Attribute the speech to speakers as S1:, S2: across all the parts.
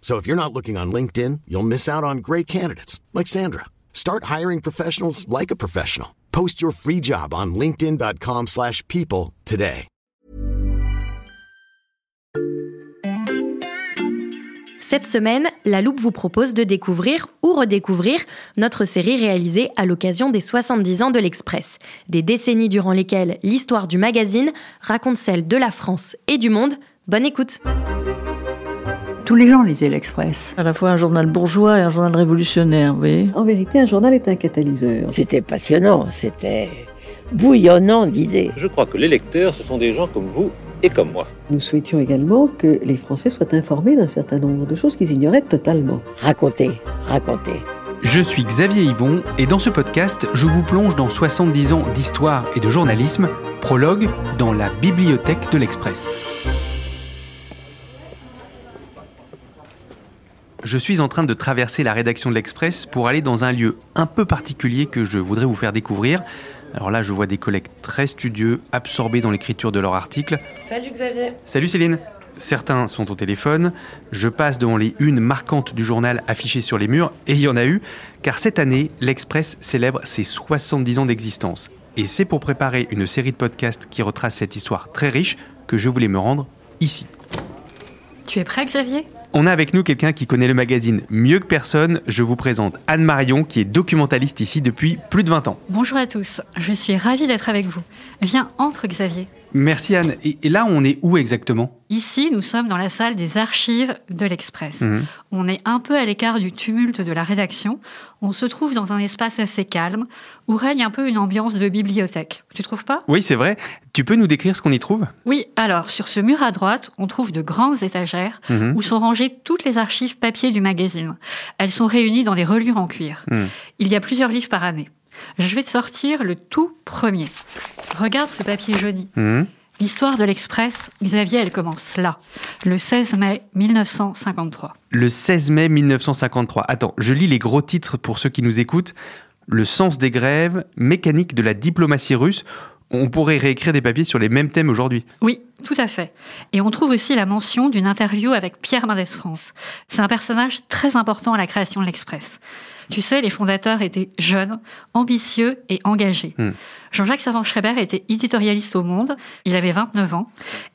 S1: So if you're not looking on LinkedIn, you'll miss out on great candidates like Sandra. Start hiring professionals like a professional. Post your free job on linkedin.com/people today.
S2: Cette semaine, La Loupe vous propose de découvrir ou redécouvrir notre série réalisée à l'occasion des 70 ans de l'Express. Des décennies durant lesquelles l'histoire du magazine raconte celle de la France et du monde. Bonne écoute
S3: Tous les gens lisaient l'Express.
S4: À la fois un journal bourgeois et un journal révolutionnaire, vous voyez.
S5: En vérité, un journal est un catalyseur.
S6: C'était passionnant, c'était bouillonnant d'idées.
S7: Je crois que les lecteurs, ce sont des gens comme vous et comme moi.
S5: Nous souhaitions également que les Français soient informés d'un certain nombre de choses qu'ils ignoraient totalement.
S6: Raconter, raconter.
S8: Je suis Xavier Yvon et dans ce podcast, je vous plonge dans 70 ans d'histoire et de journalisme, prologue dans la bibliothèque de l'Express. Je suis en train de traverser la rédaction de l'Express pour aller dans un lieu un peu particulier que je voudrais vous faire découvrir. Alors là, je vois des collègues très studieux, absorbés dans l'écriture de leur article.
S9: Salut Xavier.
S8: Salut Céline. Certains sont au téléphone. Je passe devant les unes marquantes du journal affichées sur les murs, et il y en a eu, car cette année, l'Express célèbre ses 70 ans d'existence. Et c'est pour préparer une série de podcasts qui retrace cette histoire très riche que je voulais me rendre ici.
S9: Tu es prêt Xavier?
S8: On a avec nous quelqu'un qui connaît le magazine mieux que personne. Je vous présente Anne Marion, qui est documentaliste ici depuis plus de 20 ans.
S9: Bonjour à tous, je suis ravie d'être avec vous. Viens, entre Xavier.
S8: Merci Anne. Et, et là, on est où exactement?
S9: Ici, nous sommes dans la salle des archives de l'Express.
S8: Mhm.
S9: On est un peu à l'écart du tumulte de la rédaction. On se trouve dans un espace assez calme où règne un peu une ambiance de bibliothèque. Tu trouves pas?
S8: Oui, c'est vrai. Tu peux nous décrire ce qu'on y trouve?
S9: Oui, alors sur ce mur à droite, on trouve de grandes étagères
S8: Mhm.
S9: où sont rangées toutes les archives papier du magazine. Elles sont réunies dans des reliures en cuir.
S8: Mhm.
S9: Il y a plusieurs livres par année. Je vais sortir le tout premier. Regarde ce papier jauni.
S8: Mhm.
S9: L'histoire de l'Express, Xavier, elle commence là, le 16 mai 1953.
S8: Le 16 mai 1953. Attends, je lis les gros titres pour ceux qui nous écoutent. Le sens des grèves, mécanique de la diplomatie russe. On pourrait réécrire des papiers sur les mêmes thèmes aujourd'hui.
S9: Oui, tout à fait. Et on trouve aussi la mention d'une interview avec Pierre Mendès France. C'est un personnage très important à la création de l'Express. Tu sais, les fondateurs étaient jeunes, ambitieux et engagés.
S8: Hmm.
S9: Jean-Jacques Savant-Schreiber était éditorialiste au Monde, il avait 29 ans,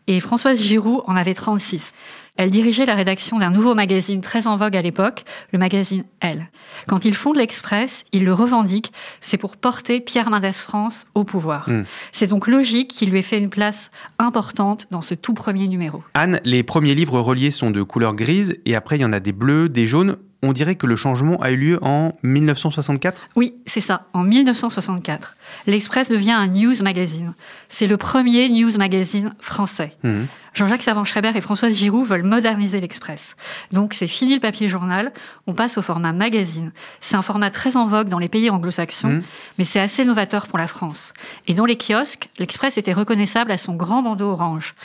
S9: et Françoise Giroud en avait 36. Elle dirigeait la rédaction d'un nouveau magazine très en vogue à l'époque, le magazine Elle. Quand ils fondent l'Express, ils le revendiquent, c'est pour porter Pierre Mendès France au pouvoir.
S8: Hmm.
S9: C'est donc logique qu'il lui ait fait une place importante dans ce tout premier numéro.
S8: Anne, les premiers livres reliés sont de couleur grise et après il y en a des bleus, des jaunes. On dirait que le changement a eu lieu en 1964.
S9: Oui, c'est ça, en 1964. L'Express devient un news magazine. C'est le premier news magazine français.
S8: Mhm.
S9: Jean-Jacques Savant-Schreiber et Françoise Giroud veulent moderniser l'Express. Donc c'est fini le papier journal, on passe au format magazine. C'est un format très en vogue dans les pays anglo-saxons,
S8: Mhm.
S9: mais c'est assez novateur pour la France. Et dans les kiosques, l'Express était reconnaissable à son grand bandeau orange.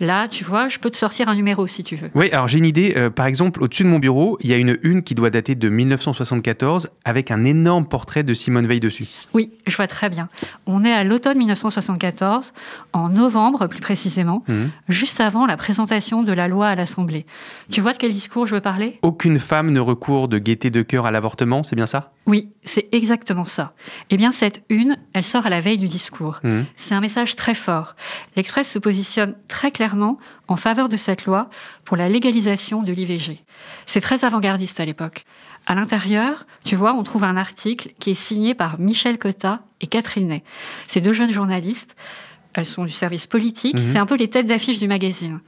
S9: Là, tu vois, je peux te sortir un numéro si tu veux.
S8: Oui, alors j'ai une idée. Euh, par exemple, au-dessus de mon bureau, il y a une une qui doit dater de 1974 avec un énorme portrait de Simone Veil dessus.
S9: Oui, je vois très bien. On est à l'automne 1974, en novembre plus précisément,
S8: Mhm.
S9: juste avant la présentation de la loi à l'Assemblée. Tu vois de quel discours je veux parler?
S8: Aucune femme ne recourt de gaieté de cœur à l'avortement, c'est bien ça?
S9: Oui, c'est exactement ça. Eh bien, cette une, elle sort à la veille du discours.
S8: Mhm.
S9: C'est un message très fort. L'Express se positionne très clairement en faveur de cette loi pour la légalisation de l'IVG. C'est très avant-gardiste à l'époque. À l'intérieur, tu vois, on trouve un article qui est signé par Michel Cotta et Catherine Ney. Ces deux jeunes journalistes, elles sont du service politique,
S8: Mhm.
S9: c'est un peu les têtes d'affiche du magazine.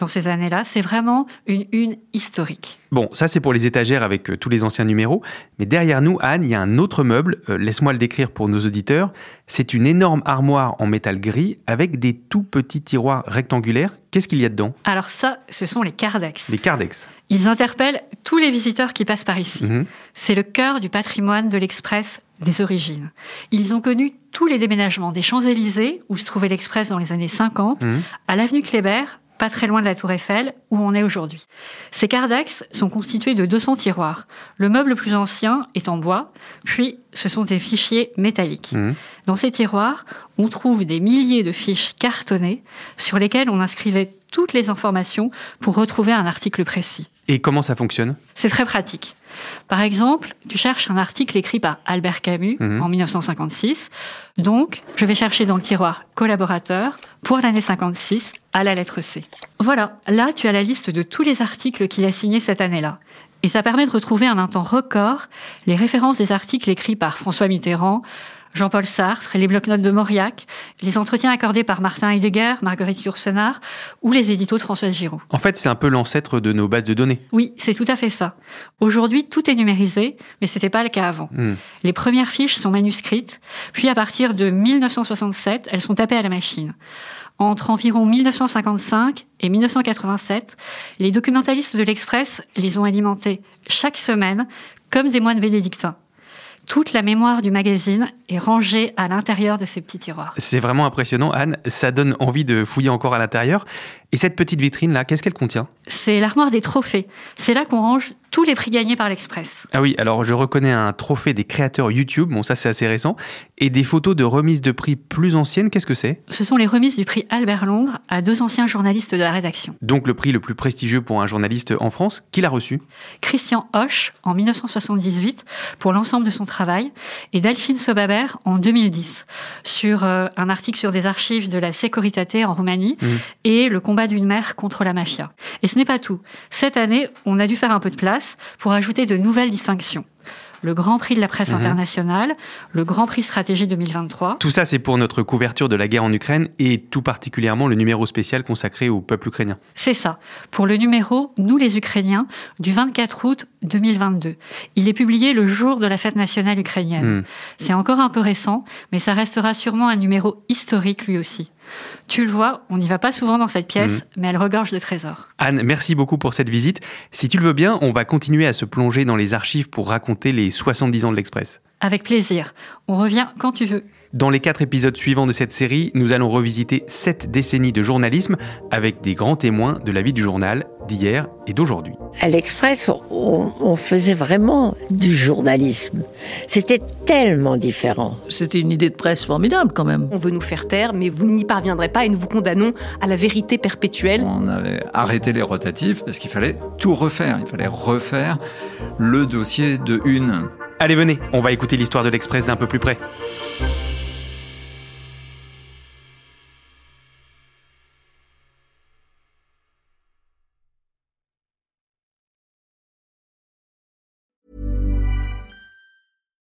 S9: Dans ces années-là, c'est vraiment une une historique.
S8: Bon, ça c'est pour les étagères avec euh, tous les anciens numéros, mais derrière nous, Anne, il y a un autre meuble, euh, laisse-moi le décrire pour nos auditeurs, c'est une énorme armoire en métal gris avec des tout petits tiroirs rectangulaires. Qu'est-ce qu'il y a dedans?
S9: Alors ça, ce sont les Cardex.
S8: Des Cardex.
S9: Ils interpellent tous les visiteurs qui passent par ici.
S8: Mhm.
S9: C'est le cœur du patrimoine de l'Express des origines. Ils ont connu tous les déménagements des Champs-Élysées, où se trouvait l'Express dans les années 50,
S8: Mhm.
S9: à l'avenue Kléber, pas très loin de la Tour Eiffel, où on est aujourd'hui. Ces Cardex sont constitués de 200 tiroirs. Le meuble le plus ancien est en bois, puis ce sont des fichiers métalliques.
S8: Mhm.
S9: Dans ces tiroirs, on trouve des milliers de fiches cartonnées sur lesquelles on inscrivait toutes les informations pour retrouver un article précis.
S8: Et comment ça fonctionne?
S9: C'est très pratique. Par exemple, tu cherches un article écrit par Albert Camus
S8: Mhm.
S9: en 1956. Donc, je vais chercher dans le tiroir collaborateur pour l'année 56 à la lettre C. Voilà, là, tu as la liste de tous les articles qu'il a signés cette année-là. Et ça permet de retrouver en un temps record les références des articles écrits par François Mitterrand, Jean-Paul Sartre, les bloc-notes de Mauriac, les entretiens accordés par Martin Heidegger, Marguerite Yourcenar ou les éditos de Françoise Giraud.
S8: En fait, c'est un peu l'ancêtre de nos bases de données.
S9: Oui, c'est tout à fait ça. Aujourd'hui, tout est numérisé, mais ce n'était pas le cas avant.
S8: Hmm.
S9: Les premières fiches sont manuscrites, puis à partir de 1967, elles sont tapées à la machine. Entre environ 1955 et 1987, les documentalistes de l'Express les ont alimentés chaque semaine comme des moines bénédictins. Toute la mémoire du magazine est rangée à l'intérieur de ces petits tiroirs.
S8: C'est vraiment impressionnant, Anne. Ça donne envie de fouiller encore à l'intérieur. Et cette petite vitrine-là, qu'est-ce qu'elle contient?
S9: C'est l'armoire des trophées. C'est là qu'on range tous les prix gagnés par l'Express.
S8: Ah oui, alors je reconnais un trophée des créateurs YouTube, bon ça c'est assez récent, et des photos de remises de prix plus anciennes, qu'est-ce que c'est?
S9: Ce sont les remises du prix Albert Londres à deux anciens journalistes de la rédaction.
S8: Donc le prix le plus prestigieux pour un journaliste en France, qui l'a reçu?
S9: Christian Hoche en 1978 pour l'ensemble de son travail et Delphine Sobaber en 2010 sur euh, un article sur des archives de la Securitate en Roumanie
S8: Mhm.
S9: et le combat d'une mère contre la mafia. Et ce n'est pas tout. Cette année, on a dû faire un peu de place pour ajouter de nouvelles distinctions. Le Grand Prix de la presse
S8: Mhm.
S9: internationale, le Grand Prix Stratégie 2023,
S8: Tout ça c'est pour notre couverture de la guerre en Ukraine et tout particulièrement le numéro spécial consacré au peuple ukrainien.
S9: C'est ça. Pour le numéro Nous les Ukrainiens du 24 août 2022. Il est publié le jour de la fête nationale ukrainienne.
S8: Hmm.
S9: C'est encore un peu récent, mais ça restera sûrement un numéro historique lui aussi. Tu le vois, on n'y va pas souvent dans cette pièce, mais elle regorge de trésors.
S8: Anne, merci beaucoup pour cette visite. Si tu le veux bien, on va continuer à se plonger dans les archives pour raconter les 70 ans de l'Express.
S9: Avec plaisir. On revient quand tu veux.
S8: Dans les quatre épisodes suivants de cette série, nous allons revisiter sept décennies de journalisme avec des grands témoins de la vie du journal d'hier et d'aujourd'hui.
S6: À l'Express, on, on faisait vraiment du journalisme. C'était tellement différent.
S4: C'était une idée de presse formidable quand même.
S10: On veut nous faire taire, mais vous n'y parviendrez pas et nous vous condamnons à la vérité perpétuelle.
S11: On avait arrêté les rotatifs parce qu'il fallait tout refaire. Il fallait refaire le dossier de une.
S8: Allez, venez, on va écouter l'histoire de l'Express d'un peu plus près.